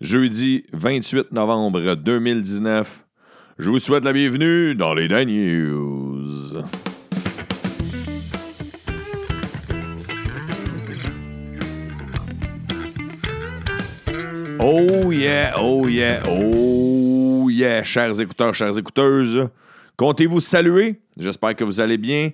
jeudi 28 novembre 2019. Je vous souhaite la bienvenue dans les Dan News. Oh yeah, oh yeah, oh yeah, chers écouteurs, chères écouteuses. Comptez-vous saluer? J'espère que vous allez bien.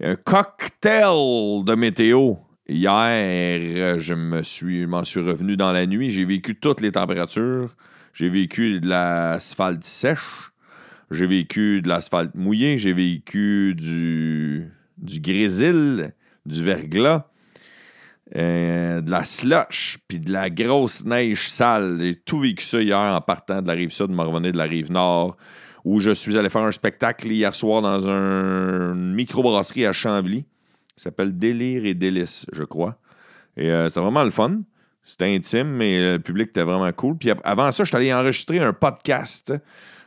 Un cocktail de météo. Hier, je me suis, m'en suis revenu dans la nuit. J'ai vécu toutes les températures. J'ai vécu de l'asphalte sèche. J'ai vécu de l'asphalte mouillé. J'ai vécu du, grésil, du verglas. Euh, de la slush, puis de la grosse neige sale. J'ai tout vécu ça hier en partant de la rive sud, de me de la rive nord, où je suis allé faire un spectacle hier soir dans un, une microbrasserie à Chambly, qui s'appelle Délire et Délice, je crois. Et euh, c'était vraiment le fun. C'était intime, mais le public était vraiment cool. Puis avant ça, je suis allé enregistrer un podcast.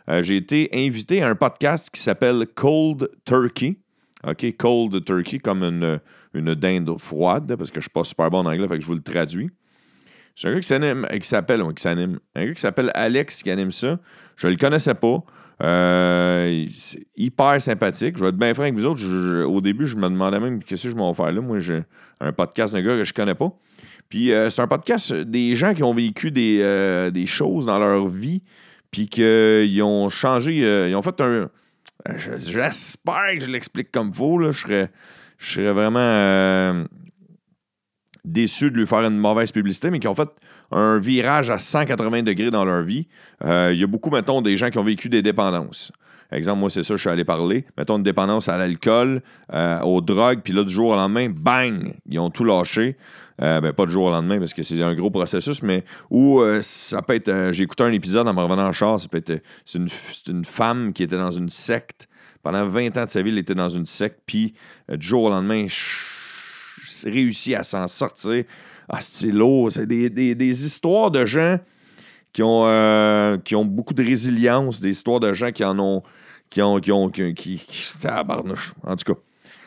Euh, j'ai été invité à un podcast qui s'appelle Cold Turkey. OK, Cold Turkey, comme une, une dinde froide, parce que je suis pas super bon en anglais, fait que je vous le traduis. C'est un gars qui s'anime, qui s'appelle, qui s'anime, un gars qui s'appelle Alex qui anime ça. Je le connaissais pas. Euh, hyper sympathique. Je vais être bien franc avec vous autres. au début, je me demandais même qu'est-ce que je m'en faire là. Moi, j'ai un podcast d'un gars que je connais pas. Puis euh, c'est un podcast des gens qui ont vécu des, euh, des choses dans leur vie, puis qu'ils ont changé, ils ont fait un, J'espère que je l'explique comme faut. Là. Je, serais, je serais vraiment euh, déçu de lui faire une mauvaise publicité, mais qui ont fait un virage à 180 degrés dans leur vie. Euh, il y a beaucoup, mettons, des gens qui ont vécu des dépendances. Exemple, moi, c'est ça, je suis allé parler. Mettons une dépendance à l'alcool, euh, aux drogues, puis là, du jour au lendemain, bang, ils ont tout lâché. ben, pas du jour au lendemain parce que c'est un gros processus, mais où ça peut être. J'ai écouté un épisode en me revenant en char, ça peut être. C'est une, une, femme qui était dans une secte. Pendant 20 ans de sa vie, elle était dans une secte, puis du jour au lendemain, réussi à s'en sortir. Ah, c'est lourd. C'est des, des, des, histoires de gens qui ont, qui ont beaucoup de résilience, des histoires de gens qui en ont qui ont. Qui ont qui, qui, qui En tout cas,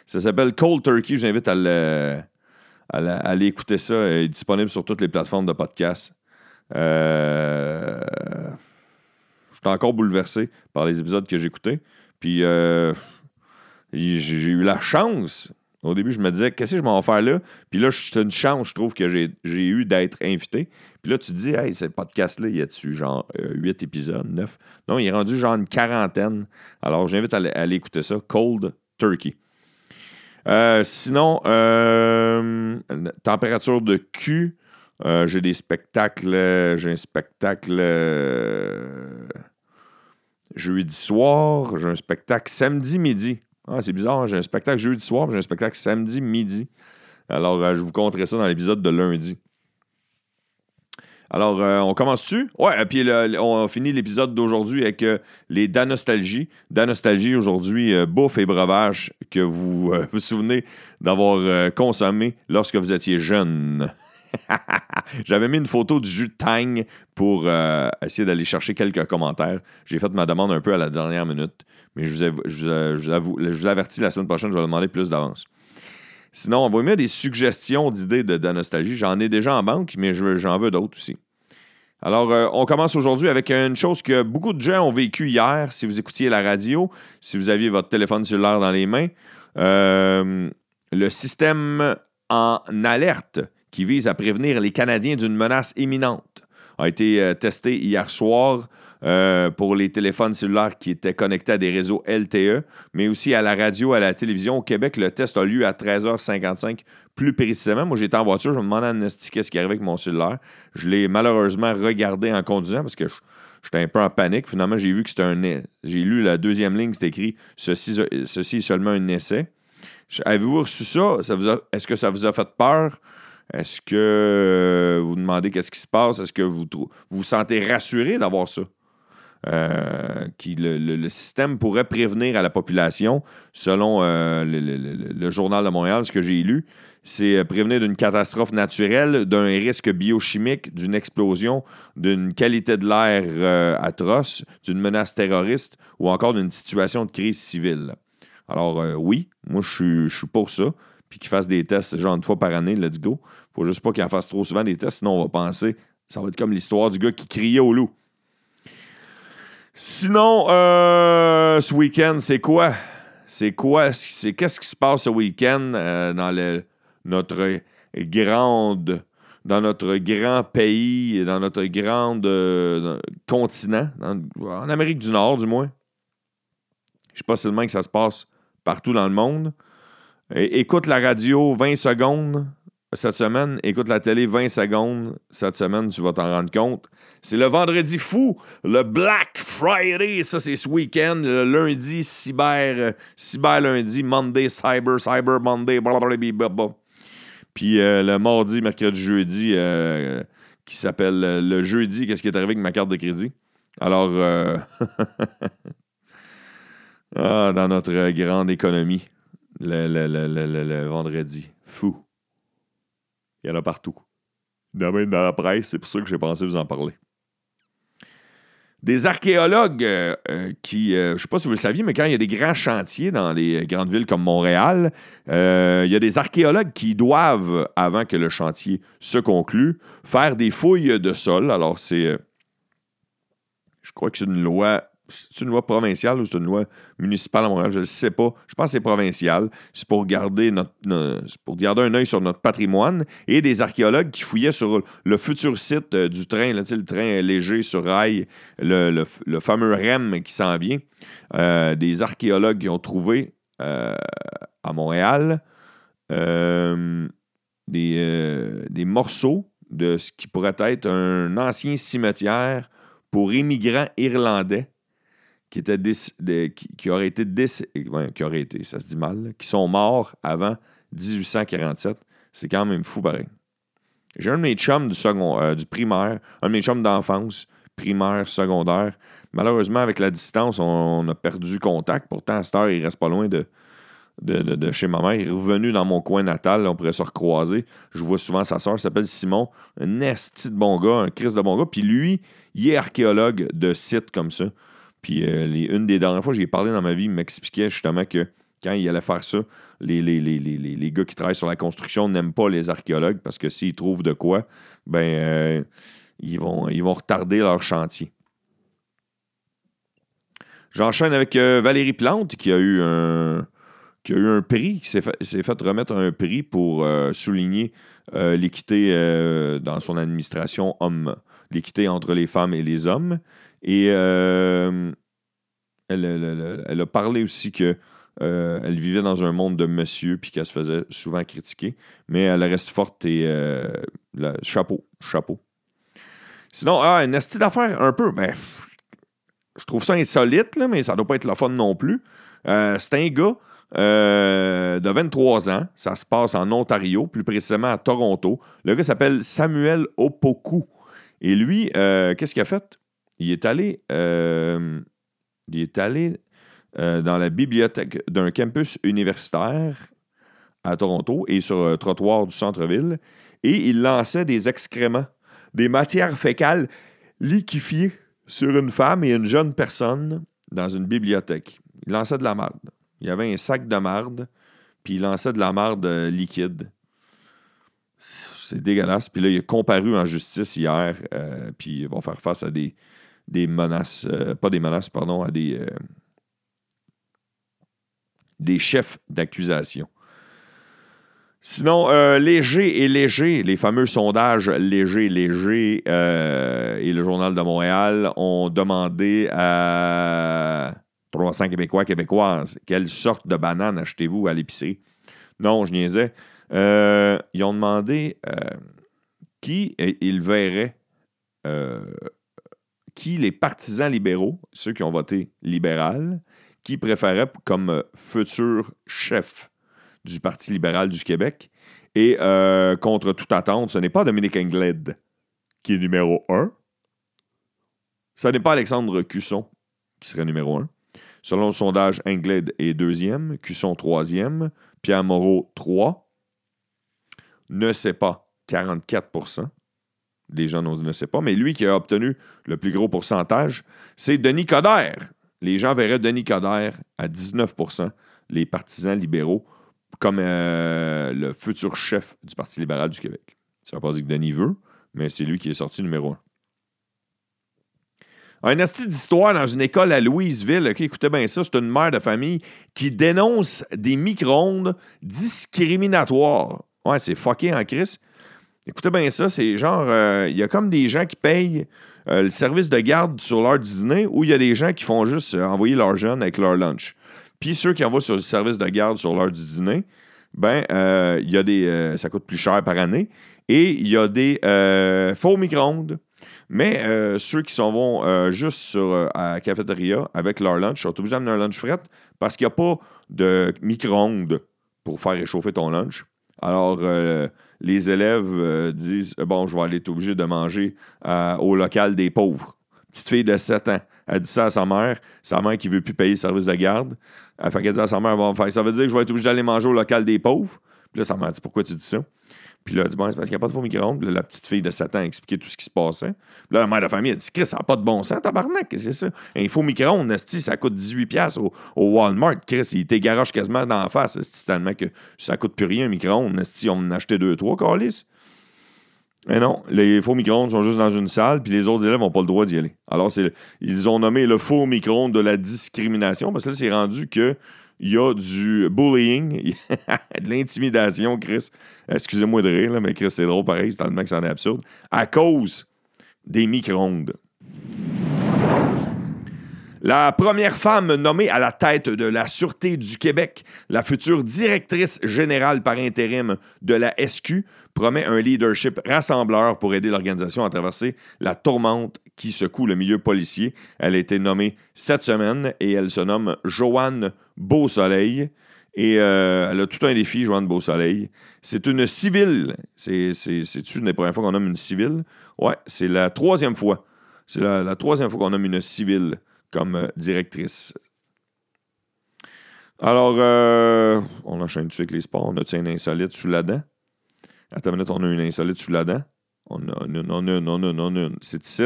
ça s'appelle Cold Turkey. Je vous invite à, le, à, aller écouter ça. Il est disponible sur toutes les plateformes de podcast. Euh, je suis encore bouleversé par les épisodes que j'ai écoutés. Puis euh, j'ai eu la chance. Au début, je me disais, qu'est-ce que je m'en vais faire là? Puis là, c'est une chance, je trouve, que j'ai eu d'être invité. Puis là, tu te dis, hey, ce podcast-là, il y a dessus genre 8 euh, épisodes, 9. Non, il est rendu genre une quarantaine. Alors, j'invite à, aller écouter ça. Cold Turkey. Euh, sinon, euh, température de cul. j'ai des spectacles. J'ai un spectacle jeudi soir. J'ai un spectacle samedi midi. Ah, c'est bizarre, hein, j'ai un spectacle jeudi soir, j'ai un spectacle samedi midi. Alors, je vous compterai ça dans l'épisode de lundi. Alors, euh, on commence-tu? Ouais, et puis on finit l'épisode d'aujourd'hui avec euh, les Danostalgie. Danostalgie aujourd'hui, euh, bouffe et breuvage que vous vous souvenez d'avoir consommé lorsque vous étiez jeune. J'avais mis une photo du jus de Tang pour essayer d'aller chercher quelques commentaires. J'ai fait ma demande un peu à la dernière minute, mais je vous, je, je vous avertis la semaine prochaine, je vais demander plus d'avance. Sinon, on va mettre des suggestions d'idées de, nostalgie. J'en ai déjà en banque, mais j'en veux d'autres aussi. Alors, euh, on commence aujourd'hui avec une chose que beaucoup de gens ont vécu hier, si vous écoutiez la radio, si vous aviez votre téléphone cellulaire dans les mains. Euh, le système en alerte qui vise à prévenir les Canadiens d'une menace imminente a été euh, testé hier soir euh, pour les téléphones cellulaires qui étaient connectés à des réseaux LTE, mais aussi à la radio, à la télévision. Au Québec, le test a lieu à 13h55 plus précisément. Moi, j'étais en voiture, je me demandais à Nasty qu'est-ce qui arrivait avec mon cellulaire. Je l'ai malheureusement regardé en conduisant parce que j'étais un peu en panique. Finalement, j'ai vu que c'était un. J'ai lu la deuxième ligne, c'était écrit ceci, ceci est seulement un essai. Avez-vous reçu ça? ça Est-ce que ça vous a fait peur? Est-ce que vous demandez qu'est-ce qui se passe? Est-ce que vous vous, sentez rassuré d'avoir ça? Euh, qui le, système pourrait prévenir à la population, selon euh, le, Journal de Montréal, ce que j'ai lu, c'est euh, prévenir d'une catastrophe naturelle, d'un risque biochimique, d'une explosion, d'une qualité de l'air atroce, d'une menace terroriste ou encore d'une situation de crise civile. Alors oui, moi je suis pour ça puis qu'ils fassent des tests genre une fois par année, let's go. Faut juste pas qu'ils en fassent trop souvent des tests, sinon on va penser Ça va être comme l'histoire du gars qui criait au loup. Sinon, euh, ce week-end, c'est quoi? C'est quoi? C'est qu'est-ce qui se passe ce week-end euh, dans le, notre grande dans notre grand pays, dans notre grand euh, continent, en Amérique du Nord du moins? Je sais pas seulement que ça se passe partout dans le monde. Écoute la radio 20 secondes cette semaine, écoute la télé 20 secondes cette semaine, tu vas t'en rendre compte. C'est le vendredi fou, le Black Friday, ça c'est ce week-end, le lundi, cyber, euh, cyber lundi, Monday, cyber, cyber Monday, blablabla. Puis euh, le mardi, mercredi, jeudi, euh, qui s'appelle le jeudi, qu'est-ce qui est arrivé avec ma carte de crédit? Alors, ah, dans notre grande économie, le vendredi, fou. Il y en a partout. Même dans la presse, c'est pour ça que j'ai pensé vous en parler. Des archéologues euh, euh, qui, euh, je ne sais pas si vous le saviez, mais quand il y a des grands chantiers dans les grandes villes comme Montréal, il y a des archéologues qui doivent, avant que le chantier se conclue, faire des fouilles de sol. Alors, c'est. je crois que c'est une loi c'est une loi provinciale ou c'est une loi municipale à Montréal? Je ne sais pas. Je pense que c'est provincial. C'est pour garder notre, pour garder un œil sur notre patrimoine. Et des archéologues qui fouillaient sur le futur site euh, du train, le train léger sur rail, le, fameux REM qui s'en vient. Euh, des archéologues qui ont trouvé euh, à Montréal des, des morceaux de ce qui pourrait être un ancien cimetière pour immigrants irlandais qui, auraient été, été, ça se dit mal, qui sont morts avant 1847. C'est quand même fou pareil. J'ai un de mes chums euh, du primaire, un de mes chums d'enfance, primaire, secondaire. Malheureusement, avec la distance, on, a perdu contact. Pourtant, à cette heure, il reste pas loin de, chez ma mère. Il est revenu dans mon coin natal. on pourrait se recroiser. Je vois souvent sa soeur, s'appelle Simon. Un esti de bon gars, un Christ de bon gars. Puis lui, il est archéologue de sites comme ça. Puis euh, une des dernières fois, j'ai parlé dans ma vie, il m'expliquait justement que quand il allait faire ça, les, les, les, gars qui travaillent sur la construction n'aiment pas les archéologues parce que s'ils trouvent de quoi, ben euh, ils, vont, ils vont retarder leur chantier. J'enchaîne avec euh, Valérie Plante qui a eu un, qui a eu un prix, qui s'est fait, fait, remettre un prix pour souligner l'équité dans son administration homme, l'équité entre les femmes et les hommes. Et euh, elle, a parlé aussi que euh, elle vivait dans un monde de monsieur puis qu'elle se faisait souvent critiquer, mais elle reste forte et euh, chapeau, chapeau. Sinon, ah, une astuce d'affaires un peu, ben, je trouve ça insolite, là, mais ça doit pas être la fun non plus. c'est un gars de 23 ans, ça se passe en Ontario, plus précisément à Toronto. Le gars s'appelle Samuel Opoku. Et lui, qu'est-ce qu'il a fait? Il est allé, euh, il est allé euh, dans la bibliothèque d'un campus universitaire à Toronto et sur le trottoir du centre-ville et il lançait des excréments, des matières fécales liquéfiées sur une femme et une jeune personne dans une bibliothèque. Il lançait de la marde. Il y avait un sac de marde, puis il lançait de la marde euh, liquide. C'est dégueulasse. Puis là, il est comparu en justice hier, puis ils vont faire face à des, des menaces, euh, pas des menaces, pardon, à des, euh, des chefs d'accusation. Sinon, euh, Léger et Léger, les fameux sondages Léger, Léger et le Journal de Montréal ont demandé à 300 Québécois, Québécoises, quelle sorte de banane achetez-vous à l'épicerie? Non, je niaisais. ils ont demandé qui ils verraient qui les partisans libéraux, ceux qui ont voté libéral, qui préféraient comme euh, futur chef du Parti libéral du Québec. Et euh, contre toute attente, ce n'est pas Dominique Anglade qui est numéro un. Ce n'est pas Alexandre Cusson qui serait numéro un. Selon le sondage, Anglade est deuxième, Cusson troisième, Pierre Moreau trois. Ne sait pas, 44 les gens ne savent pas, mais lui qui a obtenu le plus gros pourcentage, c'est Denis Coderre. Les gens verraient Denis Coderre à 19% les partisans libéraux, comme euh, le futur chef du Parti libéral du Québec. Ça ne veut pas dire que Denis veut, mais c'est lui qui est sorti numéro un. Un asti d'histoire dans une école à Louisville. écoutez bien ça, c'est une mère de famille qui dénonce des micro-ondes discriminatoires. Ouais, c'est fucké en crise. Écoutez bien ça, c'est genre, euh, il y a comme des gens qui payent euh, le service de garde sur leur dîner ou il y a des gens qui font juste euh, envoyer leurs jeunes avec leur lunch. Puis ceux qui envoient sur le service de garde sur l'heure du dîner, ben, y a des. ça coûte plus cher par année. Et il y a des faux micro-ondes mais ceux qui s'en vont juste à la cafétéria avec leur lunch sont obligés d'amener un lunch fret parce qu'il n'y a pas de micro-ondes pour faire réchauffer ton lunch. Alors, les élèves disent Bon, je vais aller être obligé de manger au local des pauvres. Petite fille de 7 ans. Elle dit ça à sa mère. Sa mère qui ne veut plus payer le service de garde. Elle fait qu'elle dit à sa mère Ça veut dire que je vais être obligé d'aller manger au local des pauvres. Puis là, sa mère dit Pourquoi tu dis ça? Puis là, elle dit, bon, c'est parce qu'il n'y a pas de faux micro-ondes. la petite fille de 7 ans a expliqué tout ce qui se passait. Puis là, la mère de famille a dit, Chris, ça n'a pas de bon sens, tabarnak, c'est ça? Un faux micro-ondes, ça coûte 18$ au, au Walmart. Chris, il t'égaroche quasiment dans la face, tellement que ça coûte plus rien, un micro-ondes. On en a acheté deux, trois, Carlis. Mais non, les faux micro-ondes sont juste dans une salle, puis les autres élèves n'ont pas le droit d'y aller. Alors, ils ont nommé le faux micro-ondes de la discrimination, parce que là, c'est rendu que il y a du bullying, de l'intimidation, Chris. Excusez-moi de rire, mais Chris, c'est drôle pareil, c'est tellement que c'en est absurde. À cause des micro-ondes. La première femme nommée à la tête de la Sûreté du Québec, la future directrice générale par intérim de la SQ, promet un leadership rassembleur pour aider l'organisation à traverser la tourmente qui secoue le milieu policier. Elle a été nommée cette semaine et elle se nomme Joanne Beausoleil. Et euh, elle a tout un défi, Joanne Beausoleil. C'est une civile. C'est-tu une des premières fois qu'on nomme une civile? Ouais, c'est la troisième fois. C'est la, troisième fois qu'on nomme une civile comme euh, directrice. Alors, euh, on enchaîne tout avec les sports. On a une insolite sous la dent? Attends une minute, on a une insolite sous la dent. On a une, on a une, on a une, on a une. C'est ici.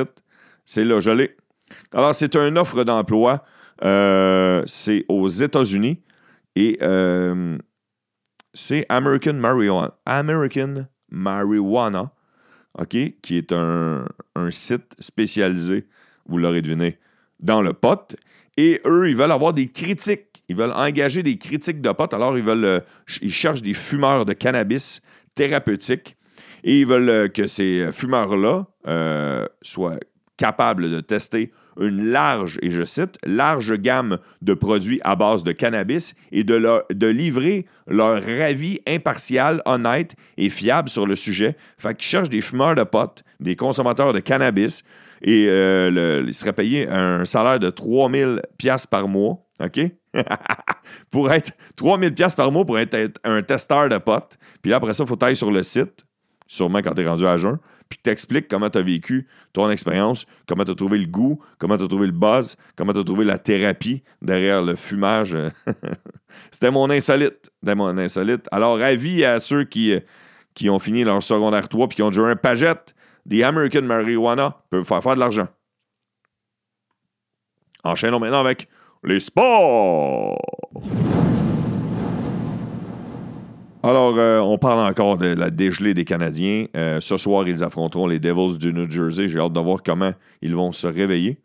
C'est là, je l'ai. Alors, c'est une offre d'emploi. Euh, c'est aux États-Unis et euh, c'est American Marijuana. American Marijuana, OK, qui est un, site spécialisé, vous l'aurez deviné, dans le pot. Et eux, ils veulent avoir des critiques. Ils veulent engager des critiques de pot. Alors, ils veulent, euh, ils cherchent des fumeurs de cannabis thérapeutiques. Et ils veulent que ces fumeurs-là soient capable de tester une large, et je cite, large gamme de produits à base de cannabis et de, de livrer leur avis impartial, honnête et fiable sur le sujet. Fait qu'ils cherchent des fumeurs de potes, des consommateurs de cannabis et euh, ils seraient payés un salaire de 3000 pièces par mois, OK? pour être 3000 pièces par mois pour être un testeur de potes. Puis après ça, il faut aller sur le site, sûrement quand tu es rendu à jeun, puis t'expliques comment tu as vécu ton expérience, comment tu as trouvé le goût, comment tu as trouvé le buzz, comment tu as trouvé la thérapie derrière le fumage. C'était mon insolite. C'était mon insolite. Alors, avis à ceux qui, qui ont fini leur secondaire 3 puis qui ont déjà un pagette, des American Marijuana peuvent faire faire de l'argent. Enchaînons maintenant avec les sports. Alors, euh, on parle encore de la dégelée des Canadiens. Euh, ce soir, ils affronteront les Devils du New Jersey. J'ai hâte de voir comment ils vont se réveiller.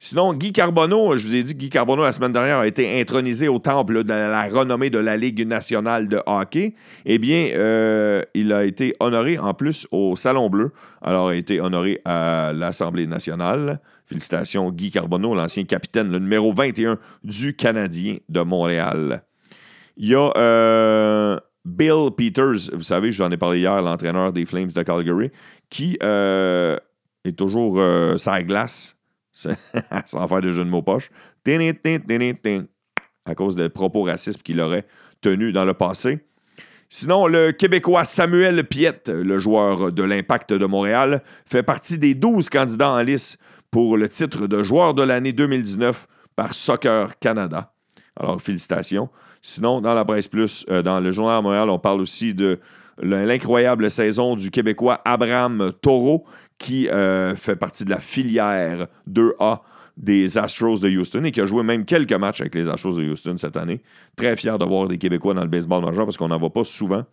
Sinon, Guy Carbonneau, je vous ai dit, Guy Carbonneau, la semaine dernière, a été intronisé au temple de la renommée de la Ligue nationale de hockey. Eh bien, euh, il a été honoré en plus au Salon Bleu. Alors, il a été honoré à l'Assemblée nationale. Félicitations, Guy Carbonneau, l'ancien capitaine, le numéro 21 du Canadien de Montréal. Il y a Bill Peters, vous savez, je vous en ai parlé hier, l'entraîneur des Flames de Calgary, qui euh, est toujours euh, glace, sans faire de jeu de mots poche, à cause des propos racistes qu'il aurait tenus dans le passé. Sinon, le Québécois Samuel Piette, le joueur de l'Impact de Montréal, fait partie des 12 candidats en lice pour le titre de joueur de l'année 2019 par Soccer Canada. Alors, félicitations. Sinon, dans la presse plus, euh, dans le Journal de Montréal, on parle aussi de l'incroyable saison du Québécois Abraham Taureau, qui euh, fait partie de la filière 2A des Astros de Houston et qui a joué même quelques matchs avec les Astros de Houston cette année. Très fier de voir des Québécois dans le baseball majeur parce qu'on n'en voit pas souvent.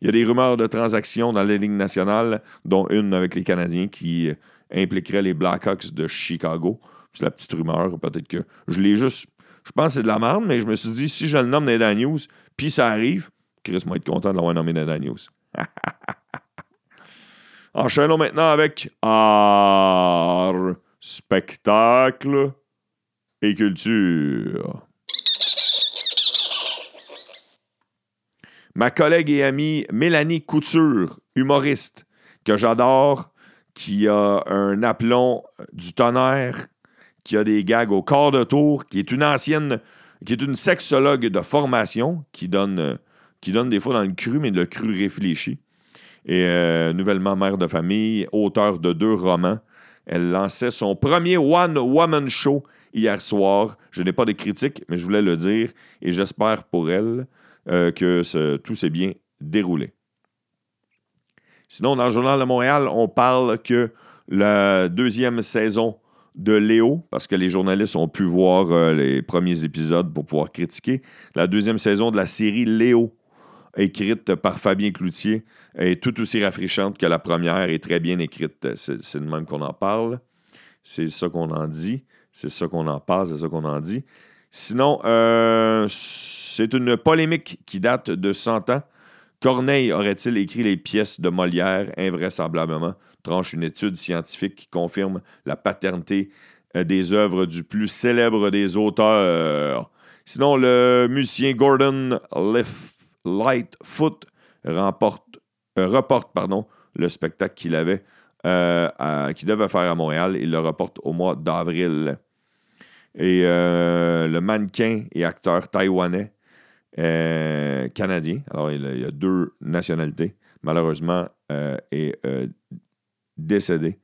Il y a des rumeurs de transactions dans la Ligue nationale, dont une avec les Canadiens qui impliquerait les Blackhawks de Chicago. C'est la petite rumeur. Peut-être que je l'ai juste. Je pense que c'est de la merde, mais je me suis dit, si je le nomme les News, puis ça arrive, Chris va être content de l'avoir nommé les News. Enchaînons maintenant avec art, spectacle et culture. Ma collègue et amie Mélanie Couture, humoriste, que j'adore, qui a un aplomb du tonnerre, qui a des gags au corps de tour, qui est une ancienne, qui est une sexologue de formation, qui donne, qui donne des fois dans le cru, mais le cru réfléchi. Et euh, nouvellement mère de famille, auteur de deux romans. Elle lançait son premier One Woman Show hier soir. Je n'ai pas de critiques, mais je voulais le dire et j'espère pour elle euh, que tout s'est bien déroulé. Sinon, dans le Journal de Montréal, on parle que la deuxième saison de Léo, parce que les journalistes ont pu voir euh, les premiers épisodes pour pouvoir critiquer, la deuxième saison de la série Léo, écrite par Fabien Cloutier, est tout aussi rafraîchante que la première et très bien écrite. C'est de même qu'on en parle. C'est ça qu'on en dit. C'est ça qu'on en parle. C'est ça qu'on en dit. Sinon, euh, c'est une polémique qui date de 100 ans. Corneille aurait-il écrit les pièces de Molière? Invraisemblablement, tranche une étude scientifique qui confirme la paternité euh, des œuvres du plus célèbre des auteurs. Sinon, le musicien Gordon Lightfoot remporte, euh, reporte le spectacle qu'il avait, qu'il devait faire à Montréal. Il le reporte au mois d'avril. Et euh, le mannequin et acteur taïwanais euh, canadien, alors il, a deux nationalités, malheureusement, euh, est décédé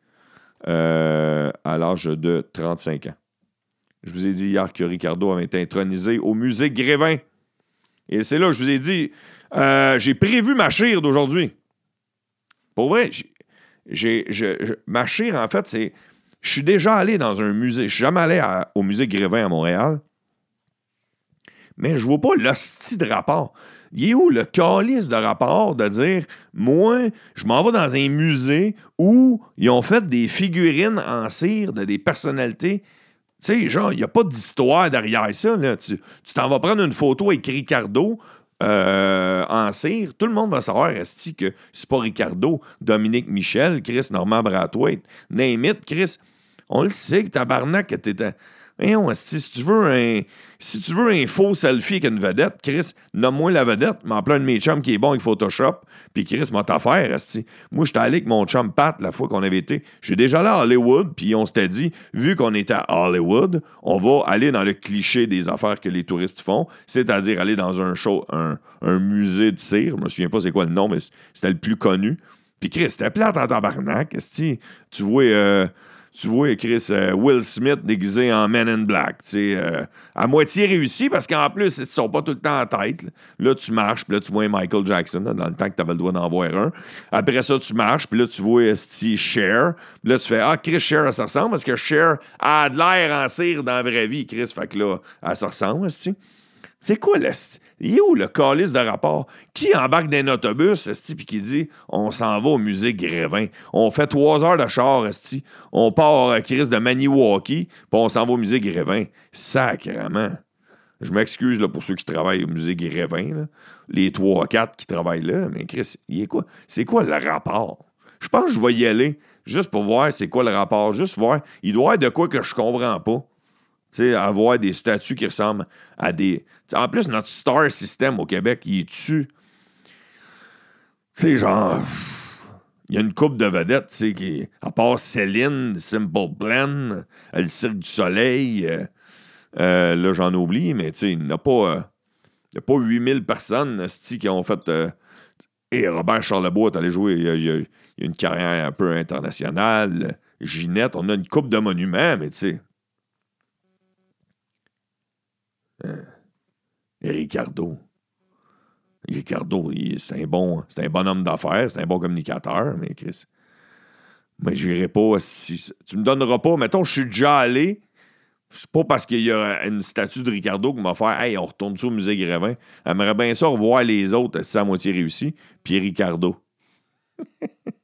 à l'âge de 35 ans. Je vous ai dit hier que Ricardo avait été intronisé au musée Grévin. Et c'est là que je vous ai dit, j'ai prévu ma chire d'aujourd'hui. Pour vrai, ma chire, en fait, c'est je suis déjà allé dans un musée. Je suis jamais allé au musée Grévin à Montréal. Mais je vois pas l'hostie de rapport. Il est où le calice de rapport de dire Moi, je m'en vais dans un musée où ils ont fait des figurines en cire de des personnalités? Tu sais, genre, il n'y a pas d'histoire derrière ça. Là. Tu t'en vas prendre une photo avec Ricardo euh, en cire. Tout le monde va savoir, Esti, que c'est pas Ricardo, Dominique Michel, Chris Normand Brathwaite, name Chris. On le sait que tabarnak, que t'étais. Si tu veux un. Si tu veux un faux selfie avec une vedette, Chris, nomme-moi la vedette, m'en plein de mes chums qui est bon avec Photoshop, puis Chris m'a affaire, esti. Moi, j'étais allé avec mon chum Pat la fois qu'on avait été. J'ai déjà allé à Hollywood, puis on s'était dit, vu qu'on était à Hollywood, on va aller dans le cliché des affaires que les touristes font, c'est-à-dire aller dans un show, un, musée de cire. Je me souviens pas c'est quoi le nom, mais c'était le plus connu. Puis Chris, c'était plate en tabarnak, esti. Tu vois. Euh, tu vois, Chris, euh, Will Smith déguisé en Men in Black. Euh, à moitié réussi parce qu'en plus, ils ne sont pas tout le temps en tête. Là, tu marches, puis là, tu vois Michael Jackson, dans le temps que tu avais le droit d'en voir un. Après ça, tu marches, puis là, tu vois Cher. Puis là, tu fais Ah, Chris Cher, ça ressemble parce que Cher a de l'air en cire dans la vraie vie, Chris. Fait que là, elle se ressemble, C'est quoi le. Il est où le calice de rapport? Qui embarque dans un autobus, esti, puis qui dit on s'en va au musée Grévin? On fait trois heures de char, esti. On part à Chris de Maniwaki, puis on s'en va au musée Grévin. Sacrement. Je m'excuse là, pour ceux qui travaillent au musée Grévin, les trois, quatre qui travaillent là, mais Chris, il est quoi? C'est quoi le rapport? Je pense que je vais y aller juste pour voir c'est quoi le rapport, juste voir. Il doit y avoir de quoi que je comprends pas sais, avoir des statues qui ressemblent à des. en plus, notre star system au Québec, il est. Tu sais, genre. Il y a une coupe de vedettes, tu qui. À part Céline, Simple Blend, Le Cirque du Soleil. Euh, euh, là, j'en oublie, mais tu il n'y a pas. Euh, il n'y a pas 8000 personnes qui ont fait. et Robert Charlebois est allé jouer. Il y, a, une carrière un peu internationale. Ginette, on a une coupe de monuments, mais tu sais. Euh, Ricardo. Ricardo, c'est un bon, homme d'affaires, c'est un bon communicateur, mais Chris. Mais j'irai pas si. Tu me donneras pas, mettons, je suis déjà allé. C'est pas parce qu'il y a une statue de Ricardo qui m'a fait Hey, on retourne sur au musée Grévin. J'aimerais bien ça revoir les autres, c'est à moitié réussi. Puis Ricardo.